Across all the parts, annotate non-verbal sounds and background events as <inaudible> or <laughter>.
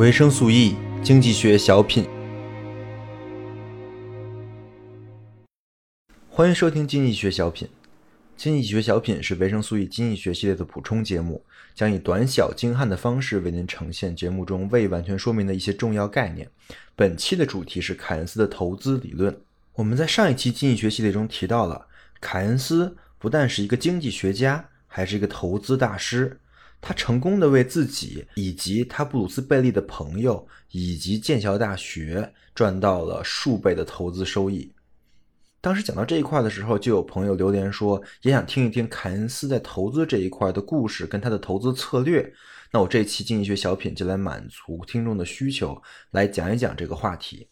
维生素 E 经济学小品，欢迎收听经济学小品。经济学小品是维生素 E 经济学系列的补充节目，将以短小精悍的方式为您呈现节目中未完全说明的一些重要概念。本期的主题是凯恩斯的投资理论。我们在上一期经济学系列中提到了，凯恩斯不但是一个经济学家，还是一个投资大师。他成功的为自己以及他布鲁斯贝利的朋友以及剑桥大学赚到了数倍的投资收益。当时讲到这一块的时候，就有朋友留言说，也想听一听凯恩斯在投资这一块的故事跟他的投资策略。那我这期经济学小品就来满足听众的需求，来讲一讲这个话题。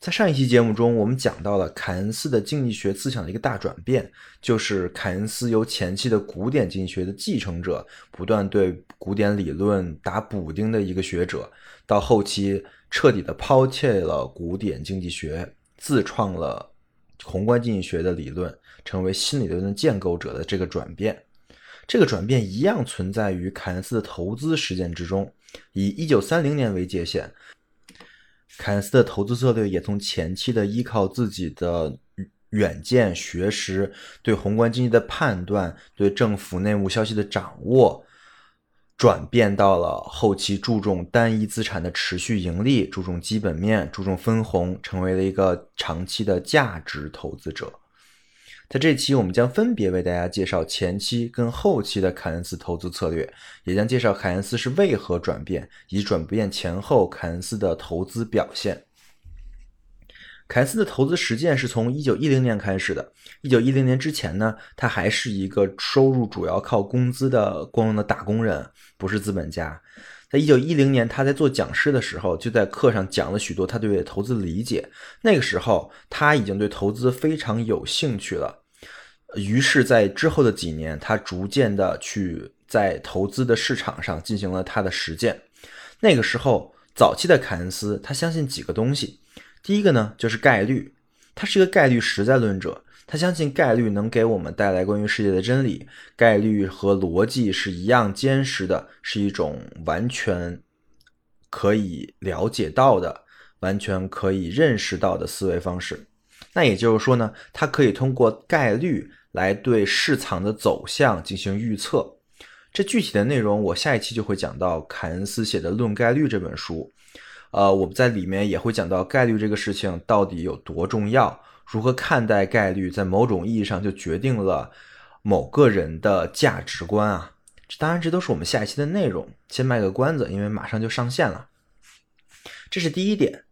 在上一期节目中，我们讲到了凯恩斯的经济学思想的一个大转变，就是凯恩斯由前期的古典经济学的继承者，不断对古典理论打补丁的一个学者，到后期彻底的抛弃了古典经济学，自创了宏观经济学的理论，成为新理论的建构者的这个转变。这个转变一样存在于凯恩斯的投资实践之中，以一九三零年为界限。凯恩斯的投资策略也从前期的依靠自己的远见、学识、对宏观经济的判断、对政府内幕消息的掌握，转变到了后期注重单一资产的持续盈利、注重基本面、注重分红，成为了一个长期的价值投资者。在这期，我们将分别为大家介绍前期跟后期的凯恩斯投资策略，也将介绍凯恩斯是为何转变，以及转变前后凯恩斯的投资表现。凯恩斯的投资实践是从一九一零年开始的。一九一零年之前呢，他还是一个收入主要靠工资的光荣的打工人，不是资本家。在一九一零年，他在做讲师的时候，就在课上讲了许多他对投资的理解。那个时候，他已经对投资非常有兴趣了。于是，在之后的几年，他逐渐的去在投资的市场上进行了他的实践。那个时候，早期的凯恩斯，他相信几个东西。第一个呢，就是概率，他是一个概率实在论者。他相信概率能给我们带来关于世界的真理，概率和逻辑是一样坚实的，是一种完全可以了解到的、完全可以认识到的思维方式。那也就是说呢，他可以通过概率来对市场的走向进行预测。这具体的内容，我下一期就会讲到凯恩斯写的《论概率》这本书。呃，我们在里面也会讲到概率这个事情到底有多重要。如何看待概率，在某种意义上就决定了某个人的价值观啊！这当然，这都是我们下一期的内容。先卖个关子，因为马上就上线了。这是第一点。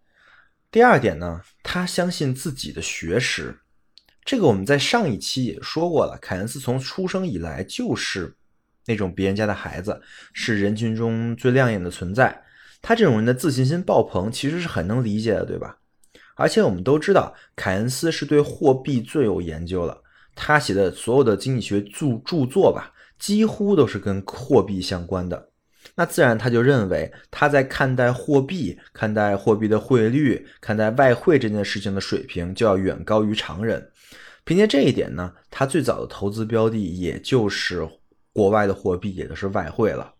第二点呢，他相信自己的学识。这个我们在上一期也说过了。凯恩斯从出生以来就是那种别人家的孩子，是人群中最亮眼的存在。他这种人的自信心爆棚，其实是很能理解的，对吧？而且我们都知道，凯恩斯是对货币最有研究了。他写的所有的经济学著著作吧，几乎都是跟货币相关的。那自然他就认为，他在看待货币、看待货币的汇率、看待外汇这件事情的水平，就要远高于常人。凭借这一点呢，他最早的投资标的也就是国外的货币，也就是外汇了。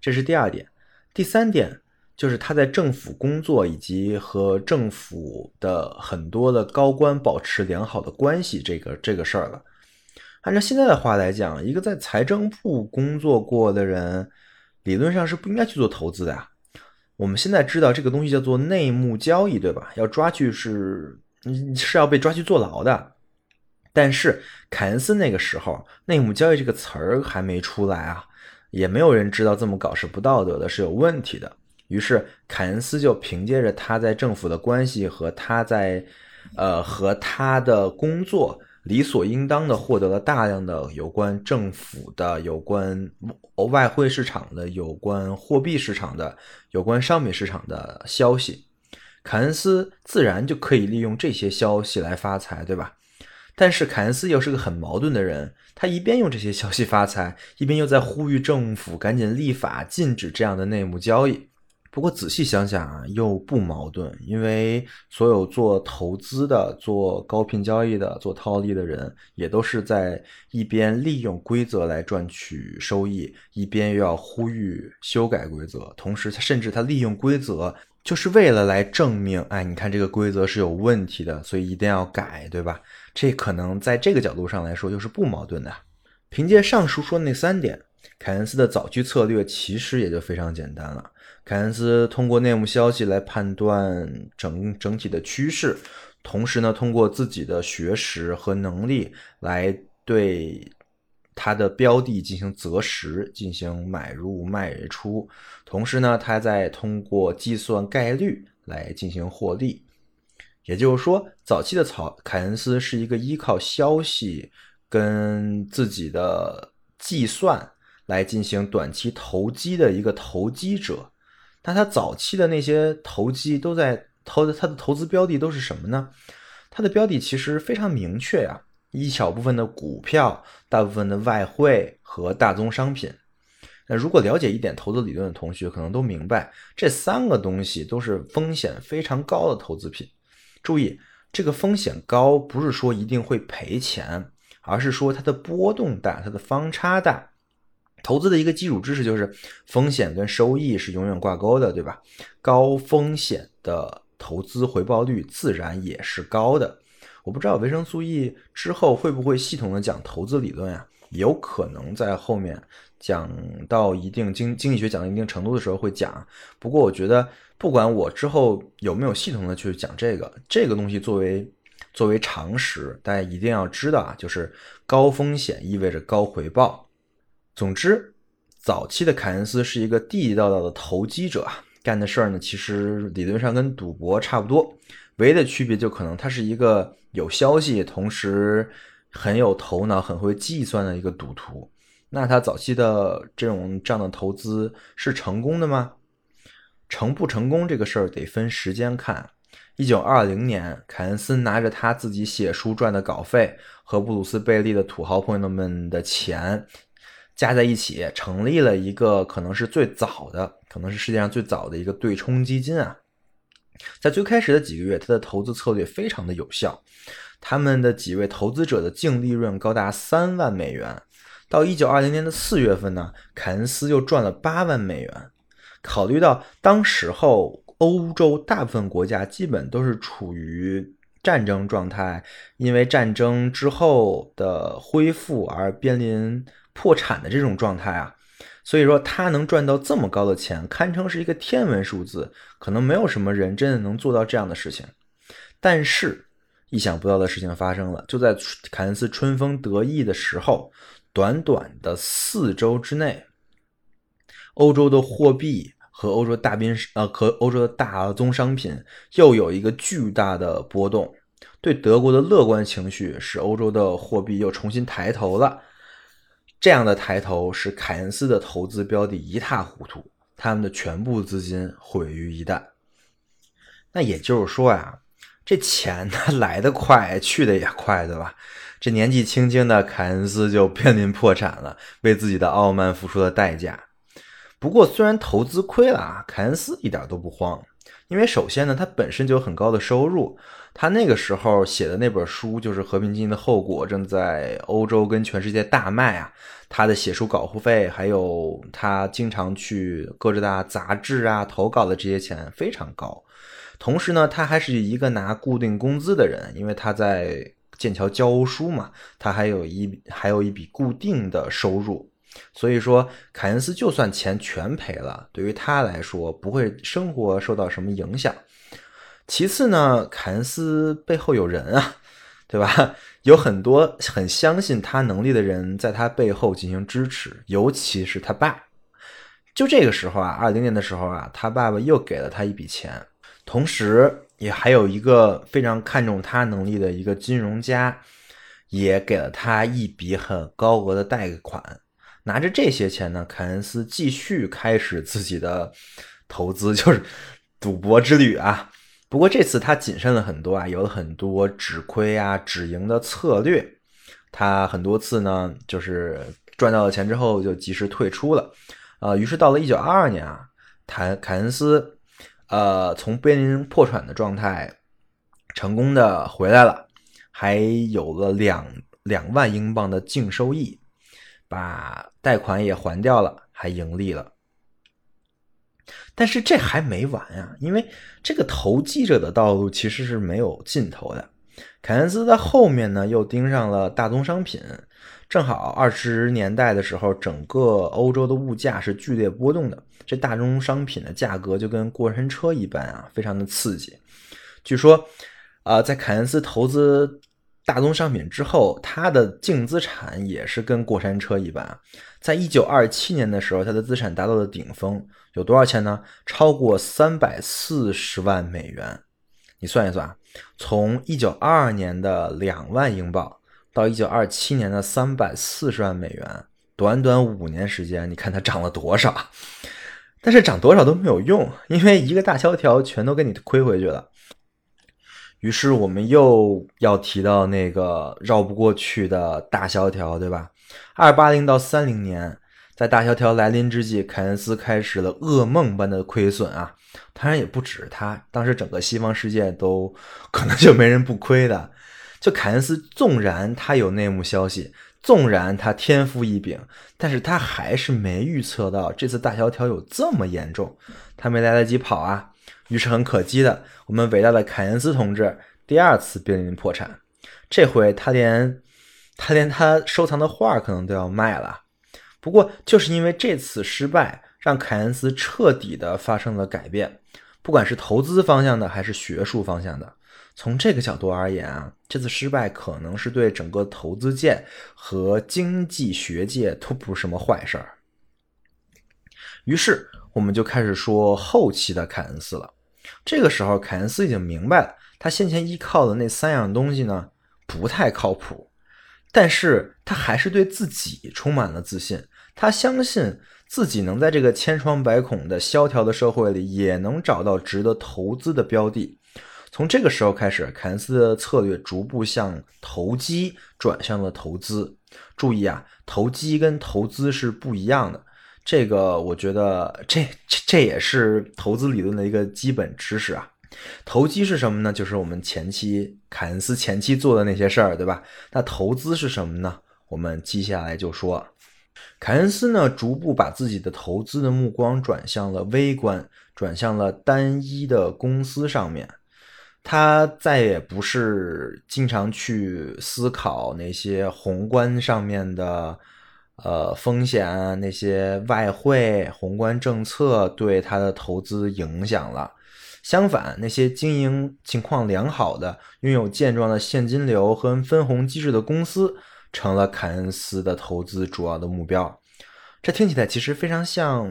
这是第二点。第三点。就是他在政府工作以及和政府的很多的高官保持良好的关系，这个这个事儿了。按照现在的话来讲，一个在财政部工作过的人，理论上是不应该去做投资的呀。我们现在知道这个东西叫做内幕交易，对吧？要抓去是你是要被抓去坐牢的。但是凯恩斯那个时候，内幕交易这个词儿还没出来啊，也没有人知道这么搞是不道德的，是有问题的。于是，凯恩斯就凭借着他在政府的关系和他在，呃，和他的工作，理所应当的获得了大量的有关政府的、有关外汇市场的、有关货币市场的、有关商品市场的消息。凯恩斯自然就可以利用这些消息来发财，对吧？但是凯恩斯又是个很矛盾的人，他一边用这些消息发财，一边又在呼吁政府赶紧立法禁止这样的内幕交易。不过仔细想想啊，又不矛盾，因为所有做投资的、做高频交易的、做套利的人，也都是在一边利用规则来赚取收益，一边又要呼吁修改规则。同时，他甚至他利用规则，就是为了来证明，哎，你看这个规则是有问题的，所以一定要改，对吧？这可能在这个角度上来说，又是不矛盾的。凭借上述说的那三点，凯恩斯的早期策略其实也就非常简单了。凯恩斯通过内幕消息来判断整整体的趋势，同时呢，通过自己的学识和能力来对他的标的进行择时，进行买入卖出。同时呢，他在通过计算概率来进行获利。也就是说，早期的曹凯恩斯是一个依靠消息跟自己的计算来进行短期投机的一个投机者。那他早期的那些投机都在投，他的投资标的都是什么呢？他的标的其实非常明确呀，一小部分的股票，大部分的外汇和大宗商品。那如果了解一点投资理论的同学，可能都明白，这三个东西都是风险非常高的投资品。注意，这个风险高不是说一定会赔钱，而是说它的波动大，它的方差大。投资的一个基础知识就是风险跟收益是永远挂钩的，对吧？高风险的投资回报率自然也是高的。我不知道维生素 E 之后会不会系统的讲投资理论呀？有可能在后面讲到一定经经济学讲到一定程度的时候会讲。不过我觉得不管我之后有没有系统的去讲这个这个东西，作为作为常识，大家一定要知道啊，就是高风险意味着高回报。总之，早期的凯恩斯是一个地地道道的投机者，干的事儿呢，其实理论上跟赌博差不多，唯一的区别就可能他是一个有消息，同时很有头脑、很会计算的一个赌徒。那他早期的这种这样的投资是成功的吗？成不成功这个事儿得分时间看。一九二零年，凯恩斯拿着他自己写书赚的稿费和布鲁斯贝利的土豪朋友们的钱。加在一起成立了一个可能是最早的，可能是世界上最早的一个对冲基金啊。在最开始的几个月，他的投资策略非常的有效，他们的几位投资者的净利润高达三万美元。到一九二零年的四月份呢，凯恩斯又赚了八万美元。考虑到当时候欧洲大部分国家基本都是处于战争状态，因为战争之后的恢复而濒临。破产的这种状态啊，所以说他能赚到这么高的钱，堪称是一个天文数字，可能没有什么人真的能做到这样的事情。但是意想不到的事情发生了，就在凯恩斯春风得意的时候，短短的四周之内，欧洲的货币和欧洲大宾呃和欧洲的大宗商品又有一个巨大的波动。对德国的乐观情绪使欧洲的货币又重新抬头了。这样的抬头使凯恩斯的投资标的一塌糊涂，他们的全部资金毁于一旦。那也就是说呀，这钱它 <laughs> 来得快，去的也快，对吧？这年纪轻轻的凯恩斯就濒临破产了，为自己的傲慢付出了代价。不过，虽然投资亏了啊，凯恩斯一点都不慌，因为首先呢，他本身就有很高的收入。他那个时候写的那本书就是《和平精英的后果》，正在欧洲跟全世界大卖啊。他的写书稿费，还有他经常去各大杂志啊投稿的这些钱非常高。同时呢，他还是一个拿固定工资的人，因为他在剑桥教书嘛，他还有一还有一笔固定的收入。所以说，凯恩斯就算钱全赔了，对于他来说不会生活受到什么影响。其次呢，凯恩斯背后有人啊，<laughs> 对吧？<laughs> 有很多很相信他能力的人在他背后进行支持，尤其是他爸。就这个时候啊，二零年的时候啊，他爸爸又给了他一笔钱，同时也还有一个非常看重他能力的一个金融家，也给了他一笔很高额的贷款。拿着这些钱呢，凯恩斯继续开始自己的投资，就是赌博之旅啊。不过这次他谨慎了很多啊，有了很多止亏啊、止盈的策略。他很多次呢，就是赚到了钱之后就及时退出了。呃，于是到了一九二二年啊，凯凯恩斯，呃，从濒临破产的状态成功的回来了，还有了两两万英镑的净收益，把贷款也还掉了，还盈利了。但是这还没完呀，因为这个投机者的道路其实是没有尽头的。凯恩斯在后面呢，又盯上了大宗商品。正好二十年代的时候，整个欧洲的物价是剧烈波动的，这大宗商品的价格就跟过山车一般啊，非常的刺激。据说，啊，在凯恩斯投资大宗商品之后，他的净资产也是跟过山车一般。在一九二七年的时候，他的资产达到了顶峰，有多少钱呢？超过三百四十万美元。你算一算，从一九二二年的两万英镑到一九二七年的三百四十万美元，短短五年时间，你看它涨了多少？但是涨多少都没有用，因为一个大萧条全都给你亏回去了。于是我们又要提到那个绕不过去的大萧条，对吧？二八零到三零年，在大萧条来临之际，凯恩斯开始了噩梦般的亏损啊！当然也不止他，当时整个西方世界都可能就没人不亏的。就凯恩斯，纵然他有内幕消息，纵然他天赋异禀，但是他还是没预测到这次大萧条有这么严重，他没来得及跑啊！于是很可惜的，我们伟大的凯恩斯同志第二次濒临破产，这回他连。他连他收藏的画可能都要卖了，不过就是因为这次失败，让凯恩斯彻底的发生了改变，不管是投资方向的还是学术方向的。从这个角度而言啊，这次失败可能是对整个投资界和经济学界都不是什么坏事儿。于是我们就开始说后期的凯恩斯了。这个时候，凯恩斯已经明白了，他先前依靠的那三样东西呢，不太靠谱。但是他还是对自己充满了自信，他相信自己能在这个千疮百孔的萧条的社会里，也能找到值得投资的标的。从这个时候开始，凯恩斯的策略逐步向投机转向了投资。注意啊，投机跟投资是不一样的。这个我觉得，这这这也是投资理论的一个基本知识啊。投机是什么呢？就是我们前期凯恩斯前期做的那些事儿，对吧？那投资是什么呢？我们接下来就说，凯恩斯呢，逐步把自己的投资的目光转向了微观，转向了单一的公司上面。他再也不是经常去思考那些宏观上面的呃风险，那些外汇、宏观政策对他的投资影响了。相反，那些经营情况良好的、拥有健壮的现金流和分红机制的公司，成了凯恩斯的投资主要的目标。这听起来其实非常像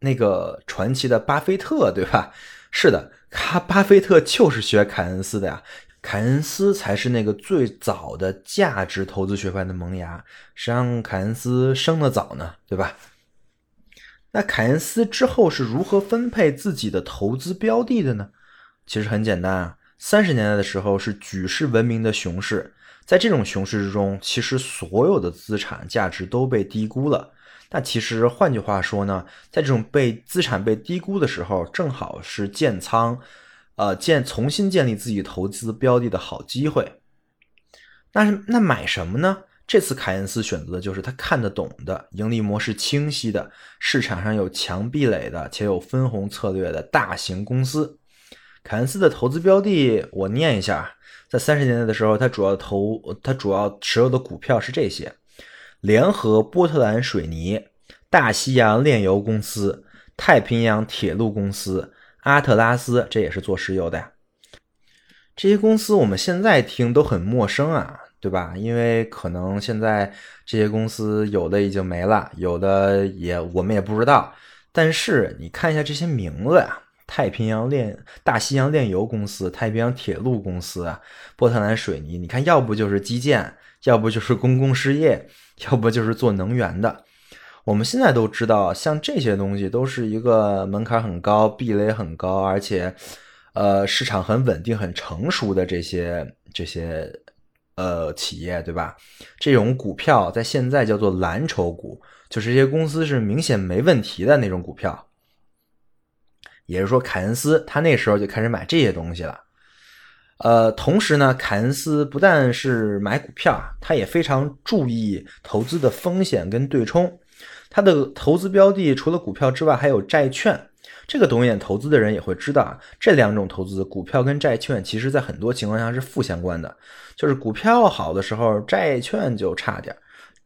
那个传奇的巴菲特，对吧？<laughs> 是的，他巴菲特就是学凯恩斯的呀。凯恩斯才是那个最早的价值投资学派的萌芽，谁让凯恩斯生的早呢？对吧？那凯恩斯之后是如何分配自己的投资标的的呢？其实很简单啊，三十年代的时候是举世闻名的熊市，在这种熊市之中，其实所有的资产价值都被低估了。那其实换句话说呢，在这种被资产被低估的时候，正好是建仓，呃，建重新建立自己投资标的的好机会。那那买什么呢？这次凯恩斯选择的就是他看得懂的、盈利模式清晰的、市场上有强壁垒的且有分红策略的大型公司。凯恩斯的投资标的，我念一下：在三十年代的时候，他主要投、他主要持有的股票是这些：联合波特兰水泥、大西洋炼油公司、太平洋铁路公司、阿特拉斯，这也是做石油的呀。这些公司我们现在听都很陌生啊。对吧？因为可能现在这些公司有的已经没了，有的也我们也不知道。但是你看一下这些名字呀：太平洋炼、大西洋炼油公司、太平洋铁路公司、波特兰水泥。你看，要不就是基建，要不就是公共事业，要不就是做能源的。我们现在都知道，像这些东西都是一个门槛很高、壁垒很高，而且呃市场很稳定、很成熟的这些这些。呃，企业对吧？这种股票在现在叫做蓝筹股，就是一些公司是明显没问题的那种股票。也就是说，凯恩斯他那时候就开始买这些东西了。呃，同时呢，凯恩斯不但是买股票，他也非常注意投资的风险跟对冲。他的投资标的除了股票之外，还有债券。这个懂一点投资的人也会知道啊，这两种投资，股票跟债券，其实在很多情况下是负相关的。就是股票好的时候，债券就差点；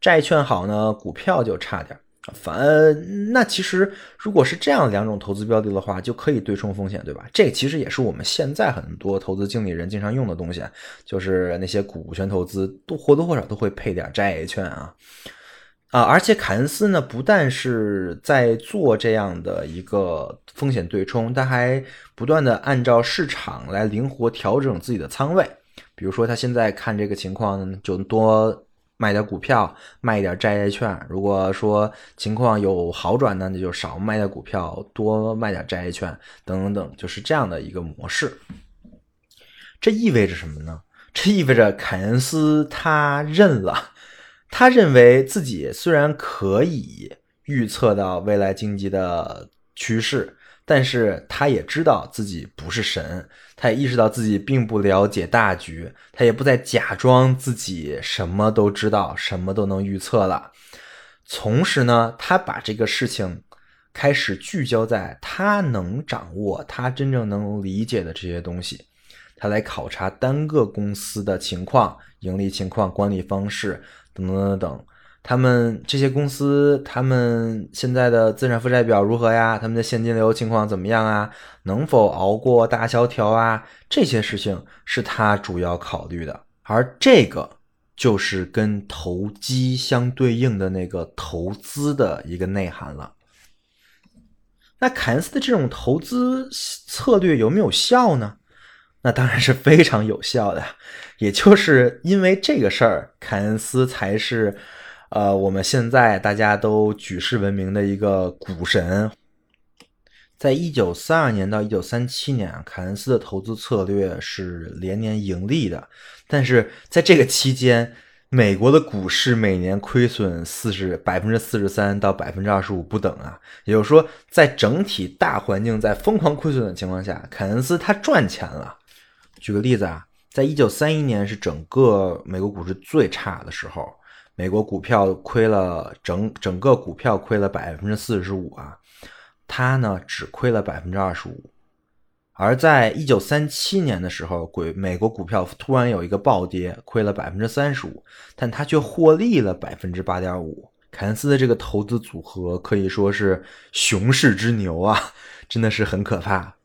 债券好呢，股票就差点。反那其实如果是这样两种投资标的的话，就可以对冲风险，对吧？这其实也是我们现在很多投资经理人经常用的东西，就是那些股权投资都或多或少都会配点债券啊啊！而且凯恩斯呢，不但是在做这样的一个风险对冲，他还不断的按照市场来灵活调整自己的仓位。比如说他现在看这个情况，就多。卖点股票，卖一点债券。如果说情况有好转呢，那就少卖点股票，多卖点债券，等等等，就是这样的一个模式。这意味着什么呢？这意味着凯恩斯他认了，他认为自己虽然可以预测到未来经济的趋势。但是他也知道自己不是神，他也意识到自己并不了解大局，他也不再假装自己什么都知道，什么都能预测了。同时呢，他把这个事情开始聚焦在他能掌握、他真正能理解的这些东西，他来考察单个公司的情况、盈利情况、管理方式等等等等。他们这些公司，他们现在的资产负债表如何呀？他们的现金流情况怎么样啊？能否熬过大萧条啊？这些事情是他主要考虑的，而这个就是跟投机相对应的那个投资的一个内涵了。那凯恩斯的这种投资策略有没有效呢？那当然是非常有效的，也就是因为这个事儿，凯恩斯才是。呃，我们现在大家都举世闻名的一个股神，在一九三二年到一九三七年，凯恩斯的投资策略是连年盈利的。但是在这个期间，美国的股市每年亏损四十百分之四十三到百分之二十五不等啊。也就是说，在整体大环境在疯狂亏损的情况下，凯恩斯他赚钱了。举个例子啊，在一九三一年是整个美国股市最差的时候。美国股票亏了整整个股票亏了百分之四十五啊，他呢只亏了百分之二十五，而在一九三七年的时候，鬼美国股票突然有一个暴跌，亏了百分之三十五，但他却获利了百分之八点五。凯恩斯的这个投资组合可以说是熊市之牛啊，真的是很可怕。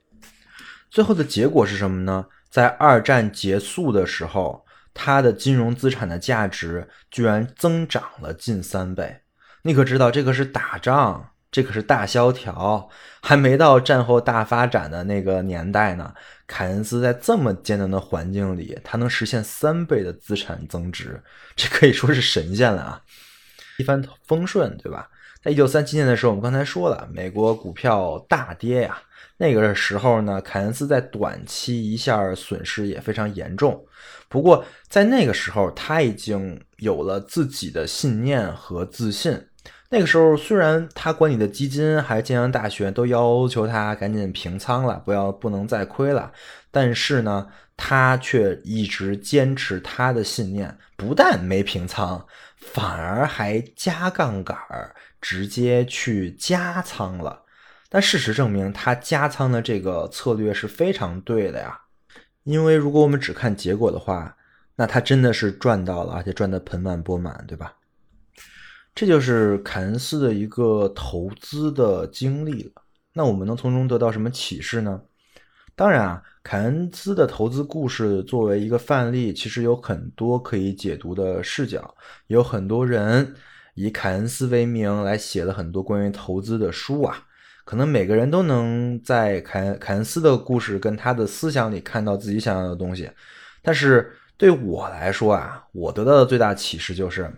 最后的结果是什么呢？在二战结束的时候。它的金融资产的价值居然增长了近三倍，你可知道这个是打仗，这可是大萧条，还没到战后大发展的那个年代呢。凯恩斯在这么艰难的环境里，他能实现三倍的资产增值，这可以说是神仙了啊！一帆风顺，对吧？在一九三七年的时候，我们刚才说了，美国股票大跌呀。那个时候呢，凯恩斯在短期一下损失也非常严重。不过在那个时候，他已经有了自己的信念和自信。那个时候，虽然他管理的基金还是建阳大学都要求他赶紧平仓了，不要不能再亏了，但是呢，他却一直坚持他的信念，不但没平仓，反而还加杠杆儿，直接去加仓了。但事实证明，他加仓的这个策略是非常对的呀。因为如果我们只看结果的话，那他真的是赚到了，而且赚得盆满钵满，对吧？这就是凯恩斯的一个投资的经历了。那我们能从中得到什么启示呢？当然啊，凯恩斯的投资故事作为一个范例，其实有很多可以解读的视角。有很多人以凯恩斯为名来写了很多关于投资的书啊。可能每个人都能在凯凯恩斯的故事跟他的思想里看到自己想要的东西，但是对我来说啊，我得到的最大启示就是，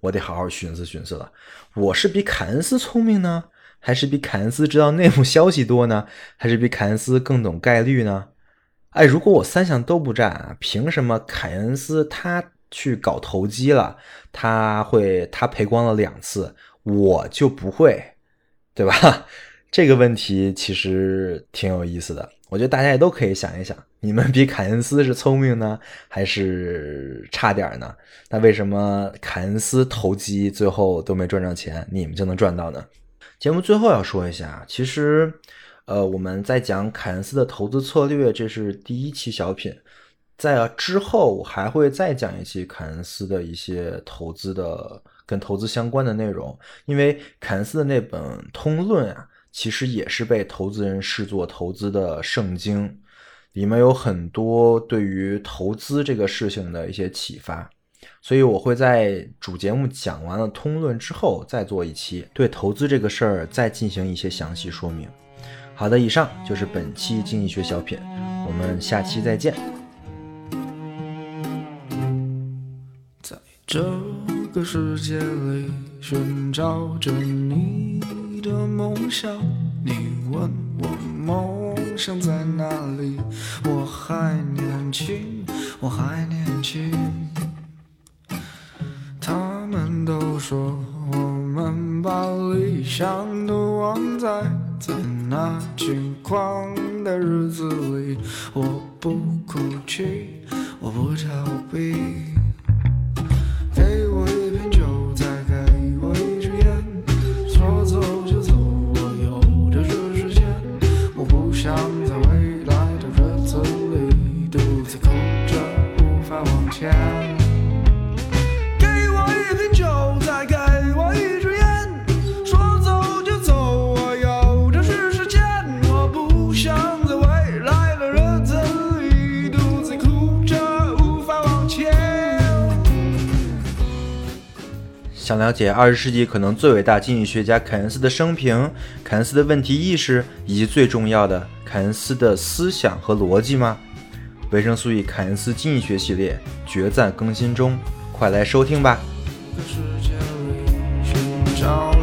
我得好好寻思寻思了。我是比凯恩斯聪明呢，还是比凯恩斯知道内幕消息多呢，还是比凯恩斯更懂概率呢？哎，如果我三项都不占，凭什么凯恩斯他去搞投机了，他会他赔光了两次，我就不会，对吧？<laughs> 这个问题其实挺有意思的，我觉得大家也都可以想一想，你们比凯恩斯是聪明呢，还是差点呢？那为什么凯恩斯投机最后都没赚着钱，你们就能赚到呢？节目最后要说一下，其实，呃，我们在讲凯恩斯的投资策略，这是第一期小品，在之后我还会再讲一期凯恩斯的一些投资的跟投资相关的内容，因为凯恩斯的那本《通论》啊。其实也是被投资人视作投资的圣经，里面有很多对于投资这个事情的一些启发，所以我会在主节目讲完了通论之后，再做一期对投资这个事儿再进行一些详细说明。好的，以上就是本期经济学小品，我们下期再见。在这个世界里寻找着你。的梦想，你问我梦想在哪里？我还年轻，我还年轻。他们都说我们把理想都忘在在那轻狂的日子里。我不哭泣，我不逃避。了解二十世纪可能最伟大经济学家凯恩斯的生平、凯恩斯的问题意识，以及最重要的凯恩斯的思想和逻辑吗？维生素 E 凯恩斯经济学系列决战更新中，快来收听吧！不想